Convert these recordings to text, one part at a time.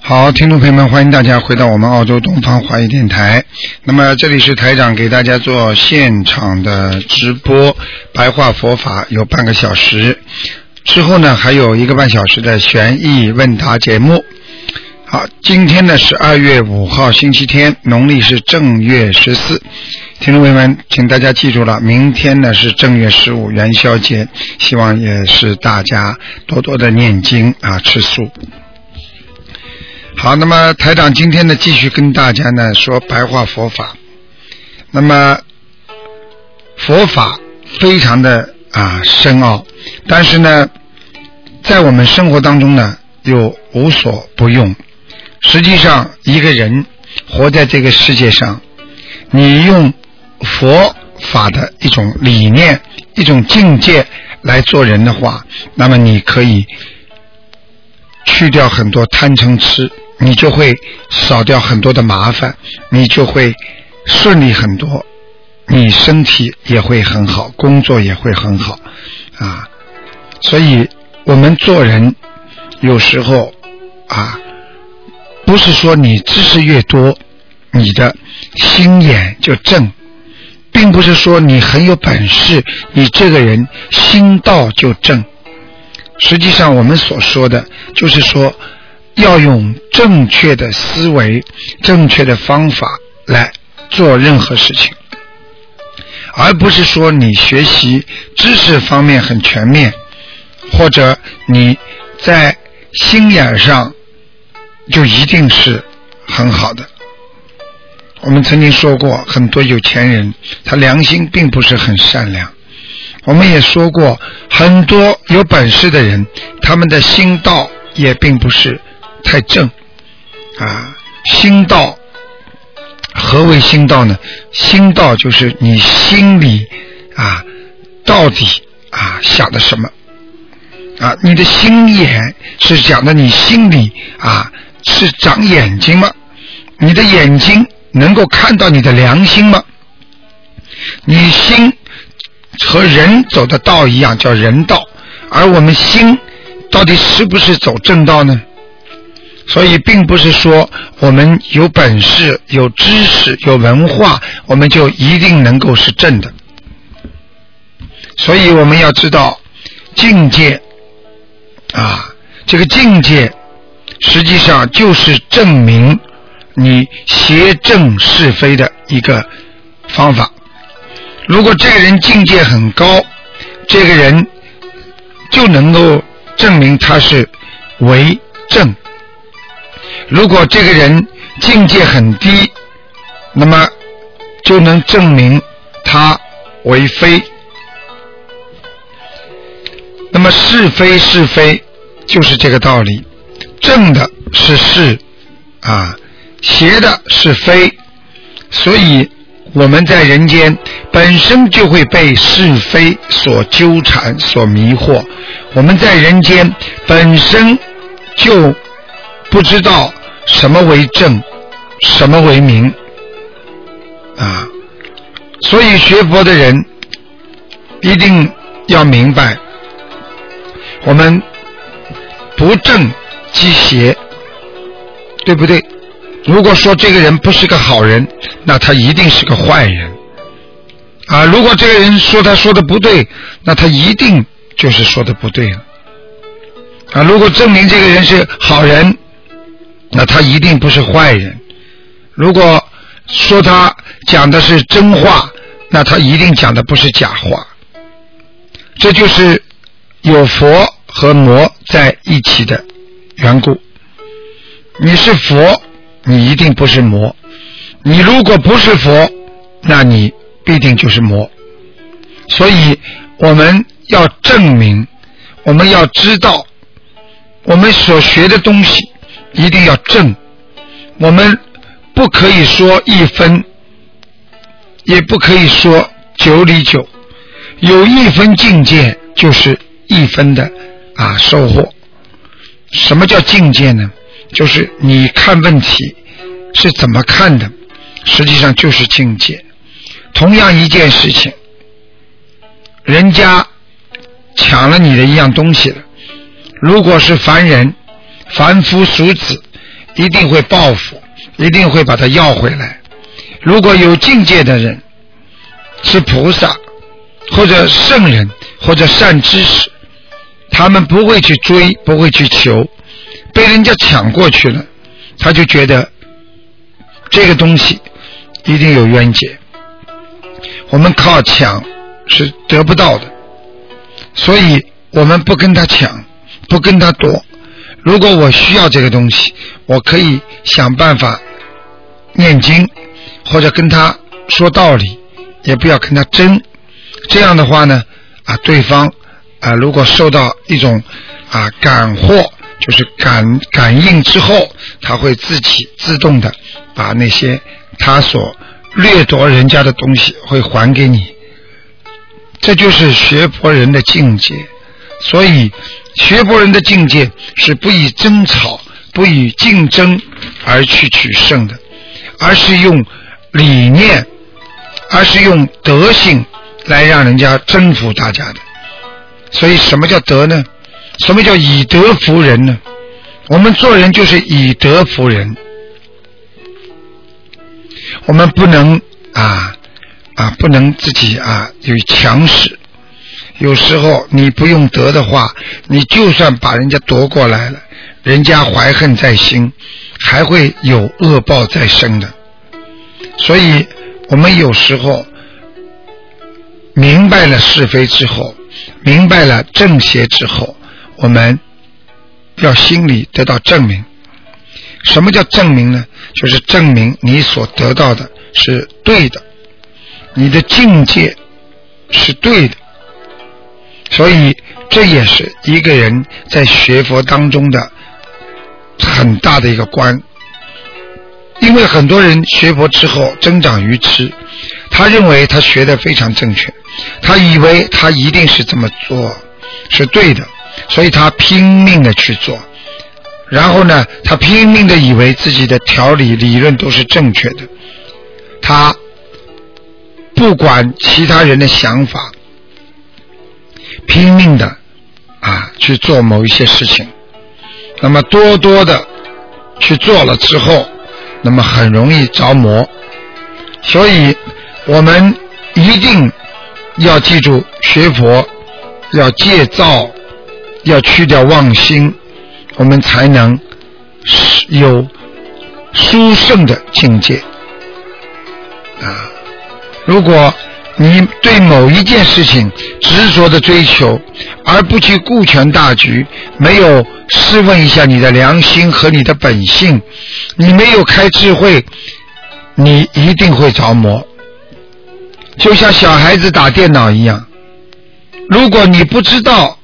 好，听众朋友们，欢迎大家回到我们澳洲东方华语电台。那么这里是台长给大家做现场的直播白话佛法，有半个小时。之后呢，还有一个半小时的悬疑问答节目。好，今天呢是二月五号，星期天，农历是正月十四。听众朋友们，请大家记住了，明天呢是正月十五元宵节，希望也是大家多多的念经啊，吃素。好，那么台长今天呢继续跟大家呢说白话佛法。那么佛法非常的啊深奥，但是呢，在我们生活当中呢又无所不用。实际上，一个人活在这个世界上，你用佛法的一种理念、一种境界来做人的话，那么你可以去掉很多贪嗔痴，你就会少掉很多的麻烦，你就会顺利很多，你身体也会很好，工作也会很好啊。所以，我们做人有时候啊。不是说你知识越多，你的心眼就正，并不是说你很有本事，你这个人心道就正。实际上，我们所说的就是说，要用正确的思维、正确的方法来做任何事情，而不是说你学习知识方面很全面，或者你在心眼上。就一定是很好的。我们曾经说过，很多有钱人他良心并不是很善良。我们也说过，很多有本事的人，他们的心道也并不是太正啊。心道何为心道呢？心道就是你心里啊到底啊想的什么啊？你的心眼是讲的你心里啊。是长眼睛吗？你的眼睛能够看到你的良心吗？你心和人走的道一样，叫人道，而我们心到底是不是走正道呢？所以，并不是说我们有本事、有知识、有文化，我们就一定能够是正的。所以，我们要知道境界啊，这个境界。实际上就是证明你邪正是非的一个方法。如果这个人境界很高，这个人就能够证明他是为正；如果这个人境界很低，那么就能证明他为非。那么是非是非，就是这个道理。正的是是啊，邪的是非，所以我们在人间本身就会被是非所纠缠、所迷惑。我们在人间本身就不知道什么为正，什么为明啊。所以学佛的人一定要明白，我们不正。积邪，对不对？如果说这个人不是个好人，那他一定是个坏人啊！如果这个人说他说的不对，那他一定就是说的不对了啊！如果证明这个人是好人，那他一定不是坏人。如果说他讲的是真话，那他一定讲的不是假话。这就是有佛和魔在一起的。缘故，你是佛，你一定不是魔；你如果不是佛，那你必定就是魔。所以我们要证明我们要知道，我们所学的东西一定要正，我们不可以说一分，也不可以说九里九，有一分境界就是一分的啊收获。什么叫境界呢？就是你看问题是怎么看的，实际上就是境界。同样一件事情，人家。抢了你的一样东西了，如果是凡人、凡夫俗子，一定会报复，一定会把它要回来。如果有境界的人，是菩萨或者圣人或者善知识，他们不会去追，不会去求，被人家抢过去了，他就觉得这个东西一定有冤结。我们靠抢是得不到的。所以我们不跟他抢，不跟他夺。如果我需要这个东西，我可以想办法念经，或者跟他说道理，也不要跟他争。这样的话呢，啊，对方啊，如果受到一种啊感获，就是感感应之后，他会自己自动的把那些他所掠夺人家的东西会还给你。这就是学佛人的境界，所以学佛人的境界是不以争吵、不以竞争而去取胜的，而是用理念，而是用德性来让人家征服大家的。所以，什么叫德呢？什么叫以德服人呢？我们做人就是以德服人，我们不能啊。啊，不能自己啊有强势。有时候你不用德的话，你就算把人家夺过来了，人家怀恨在心，还会有恶报在身的。所以，我们有时候明白了是非之后，明白了正邪之后，我们要心里得到证明。什么叫证明呢？就是证明你所得到的是对的。你的境界是对的，所以这也是一个人在学佛当中的很大的一个关。因为很多人学佛之后增长愚痴，他认为他学的非常正确，他以为他一定是这么做是对的，所以他拼命的去做，然后呢，他拼命的以为自己的条理理论都是正确的，他。不管其他人的想法，拼命的啊去做某一些事情，那么多多的去做了之后，那么很容易着魔。所以我们一定要记住，学佛要戒躁，要去掉妄心，我们才能有殊胜的境界啊。如果你对某一件事情执着的追求，而不去顾全大局，没有试问一下你的良心和你的本性，你没有开智慧，你一定会着魔。就像小孩子打电脑一样，如果你不知道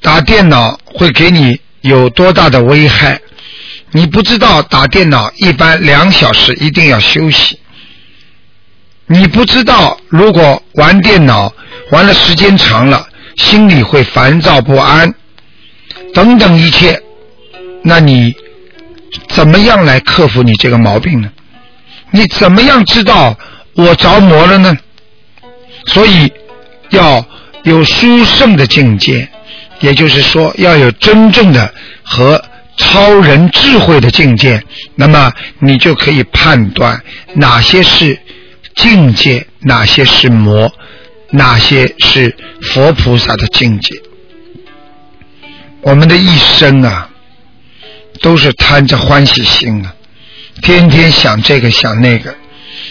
打电脑会给你有多大的危害，你不知道打电脑一般两小时一定要休息。你不知道，如果玩电脑玩了时间长了，心里会烦躁不安，等等一切，那你怎么样来克服你这个毛病呢？你怎么样知道我着魔了呢？所以要有殊胜的境界，也就是说要有真正的和超人智慧的境界，那么你就可以判断哪些是。境界哪些是魔，哪些是佛菩萨的境界？我们的一生啊，都是贪着欢喜心啊，天天想这个想那个，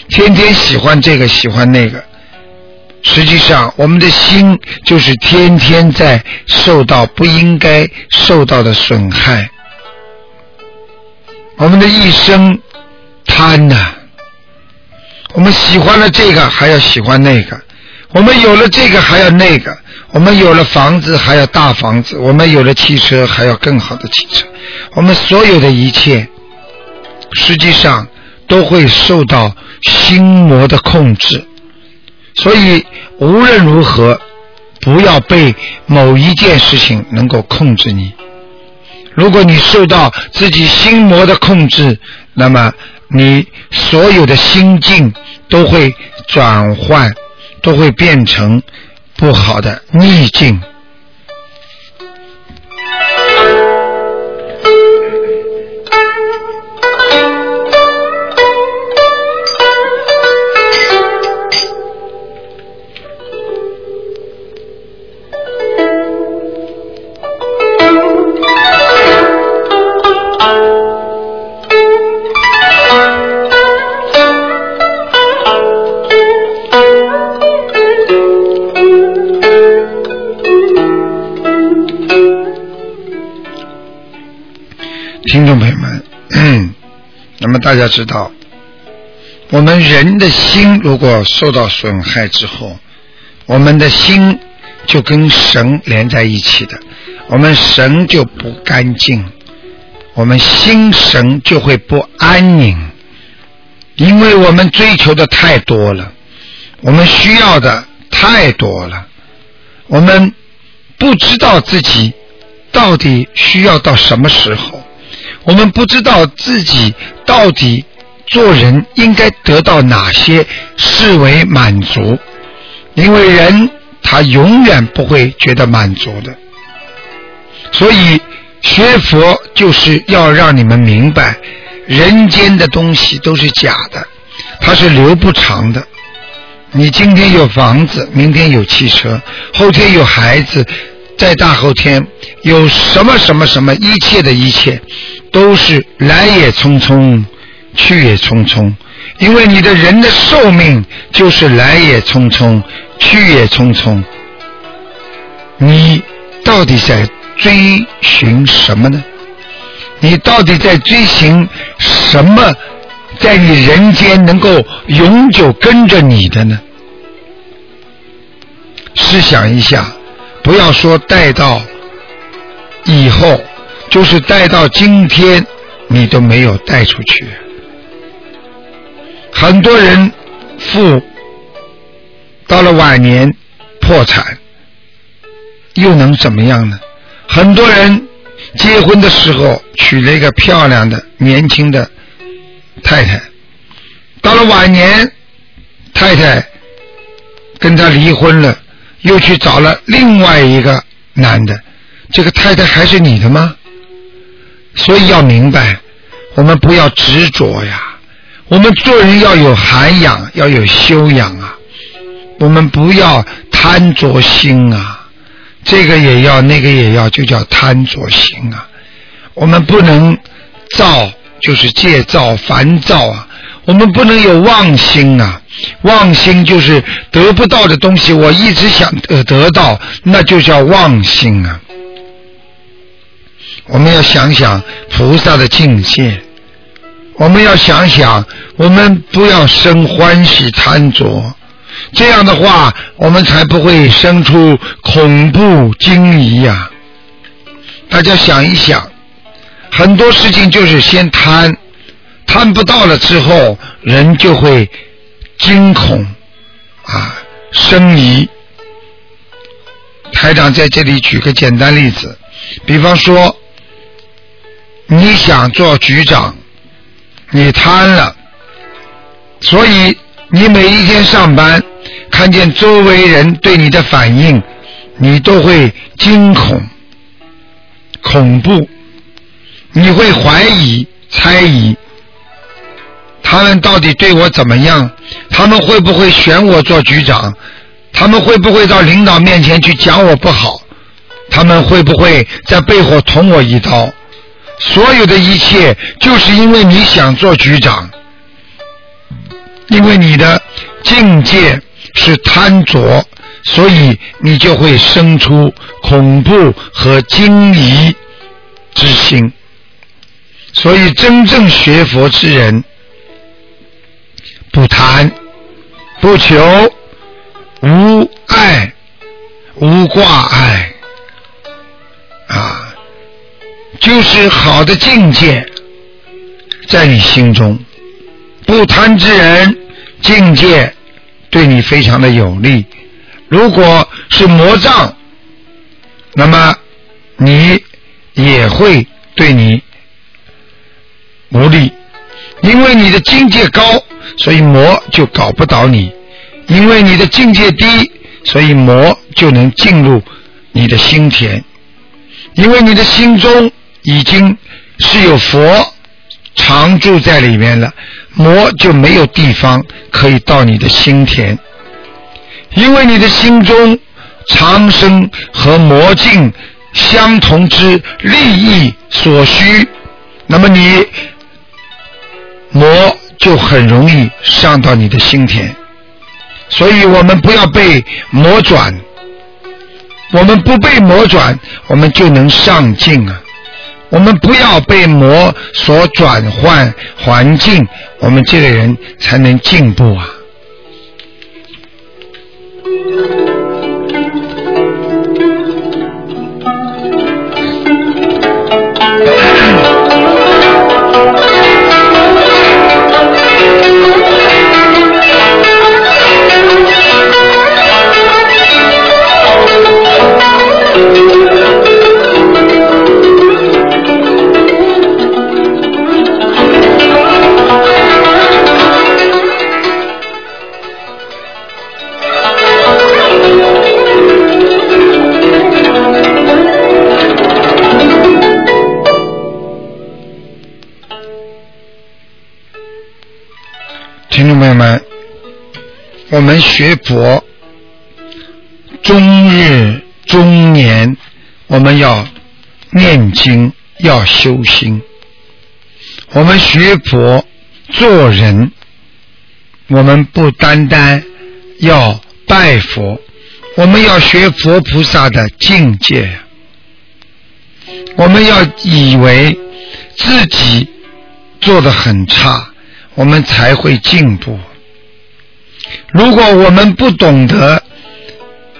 天天喜欢这个喜欢那个。实际上，我们的心就是天天在受到不应该受到的损害。我们的一生贪呐。我们喜欢了这个，还要喜欢那个；我们有了这个还要那个，我们有了房子还要大房子，我们有了汽车还要更好的汽车，我们所有的一切，实际上都会受到心魔的控制。所以无论如何，不要被某一件事情能够控制你。如果你受到自己心魔的控制，那么你所有的心境都会转换，都会变成不好的逆境。大家知道，我们人的心如果受到损害之后，我们的心就跟神连在一起的，我们神就不干净，我们心神就会不安宁，因为我们追求的太多了，我们需要的太多了，我们不知道自己到底需要到什么时候。我们不知道自己到底做人应该得到哪些视为满足，因为人他永远不会觉得满足的。所以学佛就是要让你们明白，人间的东西都是假的，它是留不长的。你今天有房子，明天有汽车，后天有孩子。在大后天有什么什么什么一切的一切，都是来也匆匆，去也匆匆。因为你的人的寿命就是来也匆匆，去也匆匆。你到底在追寻什么呢？你到底在追寻什么？在你人间能够永久跟着你的呢？试想一下。不要说带到以后，就是带到今天，你都没有带出去。很多人富到了晚年破产，又能怎么样呢？很多人结婚的时候娶了一个漂亮的年轻的太太，到了晚年，太太跟他离婚了。又去找了另外一个男的，这个太太还是你的吗？所以要明白，我们不要执着呀。我们做人要有涵养，要有修养啊。我们不要贪着心啊，这个也要，那个也要，就叫贪着心啊。我们不能造，就是戒躁、烦躁啊。我们不能有妄心啊。妄心就是得不到的东西，我一直想得得到，那就叫妄心啊！我们要想想菩萨的境界，我们要想想，我们不要生欢喜贪着，这样的话，我们才不会生出恐怖惊疑呀！大家想一想，很多事情就是先贪，贪不到了之后，人就会。惊恐啊，生疑。台长在这里举个简单例子，比方说，你想做局长，你贪了，所以你每一天上班，看见周围人对你的反应，你都会惊恐、恐怖，你会怀疑、猜疑。他们到底对我怎么样？他们会不会选我做局长？他们会不会到领导面前去讲我不好？他们会不会在背后捅我一刀？所有的一切，就是因为你想做局长，因为你的境界是贪着，所以你就会生出恐怖和惊疑之心。所以，真正学佛之人。不贪，不求，无爱，无挂碍啊，就是好的境界在你心中。不贪之人，境界对你非常的有利。如果是魔障，那么你也会对你无力，因为你的境界高，所以魔就搞不倒你；因为你的境界低，所以魔就能进入你的心田。因为你的心中已经是有佛常住在里面了，魔就没有地方可以到你的心田。因为你的心中长生和魔境相同之利益所需，那么你魔就很容易上到你的心田。所以我们不要被魔转，我们不被魔转，我们就能上进啊！我们不要被魔所转换环境，我们这个人才能进步啊！我们学佛，终日终年，我们要念经，要修心。我们学佛做人，我们不单单要拜佛，我们要学佛菩萨的境界。我们要以为自己做的很差。我们才会进步。如果我们不懂得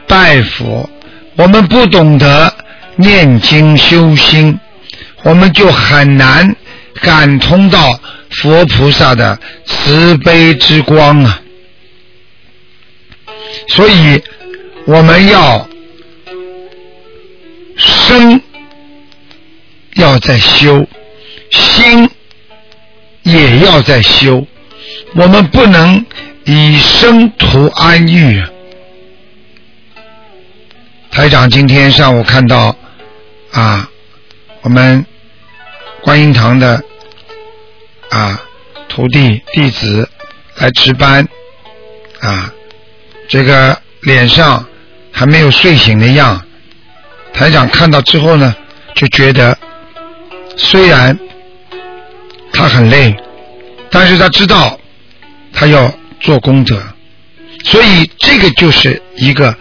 拜佛，我们不懂得念经修心，我们就很难感通到佛菩萨的慈悲之光啊！所以我们要生要在修心。也要在修，我们不能以生图安逸。台长今天上午看到啊，我们观音堂的啊徒弟弟子来值班啊，这个脸上还没有睡醒的样。台长看到之后呢，就觉得虽然。他很累，但是他知道他要做功德，所以这个就是一个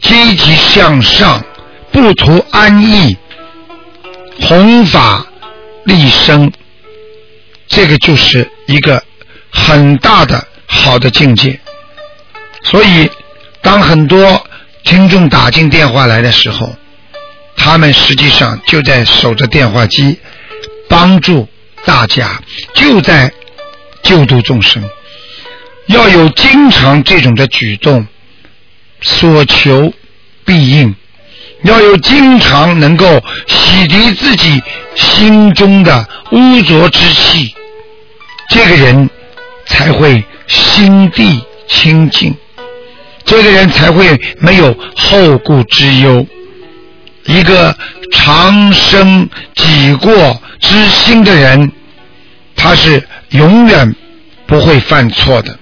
积极向上、不图安逸、弘法利生，这个就是一个很大的好的境界。所以，当很多听众打进电话来的时候，他们实际上就在守着电话机，帮助。大家就在救度众生，要有经常这种的举动，所求必应；要有经常能够洗涤自己心中的污浊之气，这个人才会心地清净，这个人才会没有后顾之忧。一个长生己过之心的人。他是永远不会犯错的。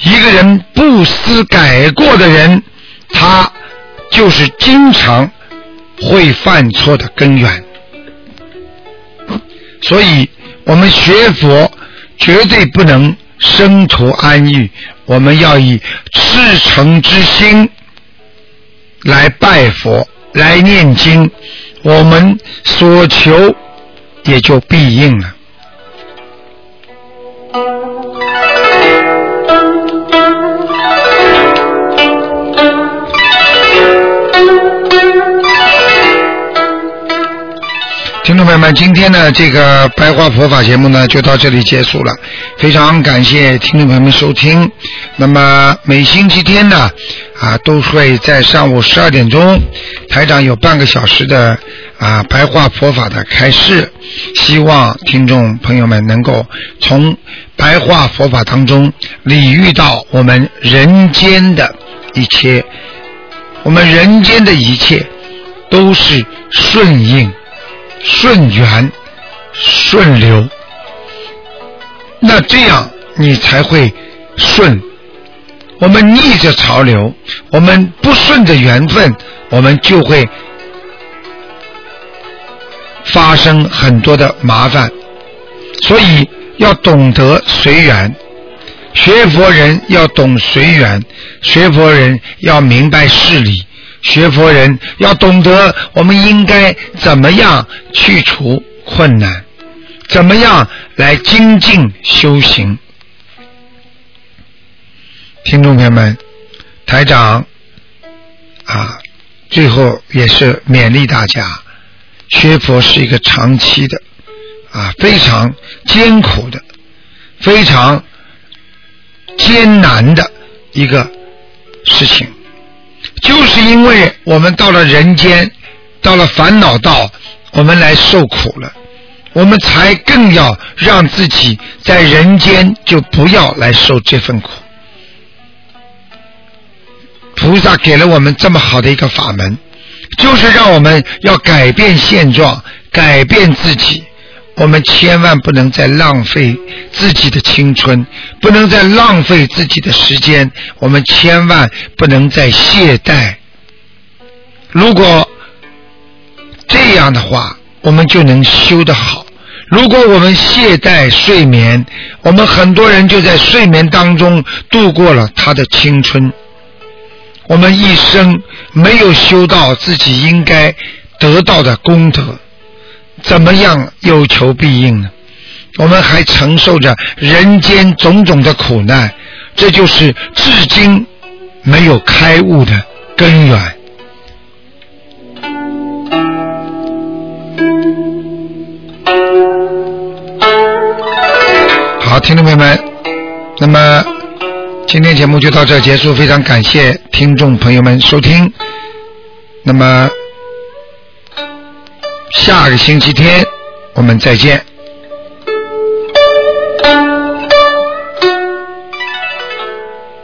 一个人不思改过的人，他就是经常会犯错的根源。所以，我们学佛绝对不能生图安逸，我们要以赤诚之心来拜佛、来念经，我们所求也就必应了。朋友们，今天的这个白话佛法节目呢，就到这里结束了。非常感谢听众朋友们收听。那么每星期天呢，啊，都会在上午十二点钟，台长有半个小时的啊白话佛法的开示，希望听众朋友们能够从白话佛法当中理遇到我们人间的一切，我们人间的一切都是顺应。顺缘、顺流，那这样你才会顺。我们逆着潮流，我们不顺着缘分，我们就会发生很多的麻烦。所以要懂得随缘，学佛人要懂随缘，学佛人要明白事理。学佛人要懂得，我们应该怎么样去除困难，怎么样来精进修行。听众朋友们，台长啊，最后也是勉励大家，学佛是一个长期的啊，非常艰苦的，非常艰难的一个事情。就是因为我们到了人间，到了烦恼道，我们来受苦了，我们才更要让自己在人间就不要来受这份苦。菩萨给了我们这么好的一个法门，就是让我们要改变现状，改变自己。我们千万不能再浪费自己的青春，不能再浪费自己的时间。我们千万不能再懈怠。如果这样的话，我们就能修得好。如果我们懈怠睡眠，我们很多人就在睡眠当中度过了他的青春。我们一生没有修到自己应该得到的功德。怎么样有求必应呢？我们还承受着人间种种的苦难，这就是至今没有开悟的根源。好，听众朋友们，那么今天节目就到这结束，非常感谢听众朋友们收听。那么。下个星期天，我们再见。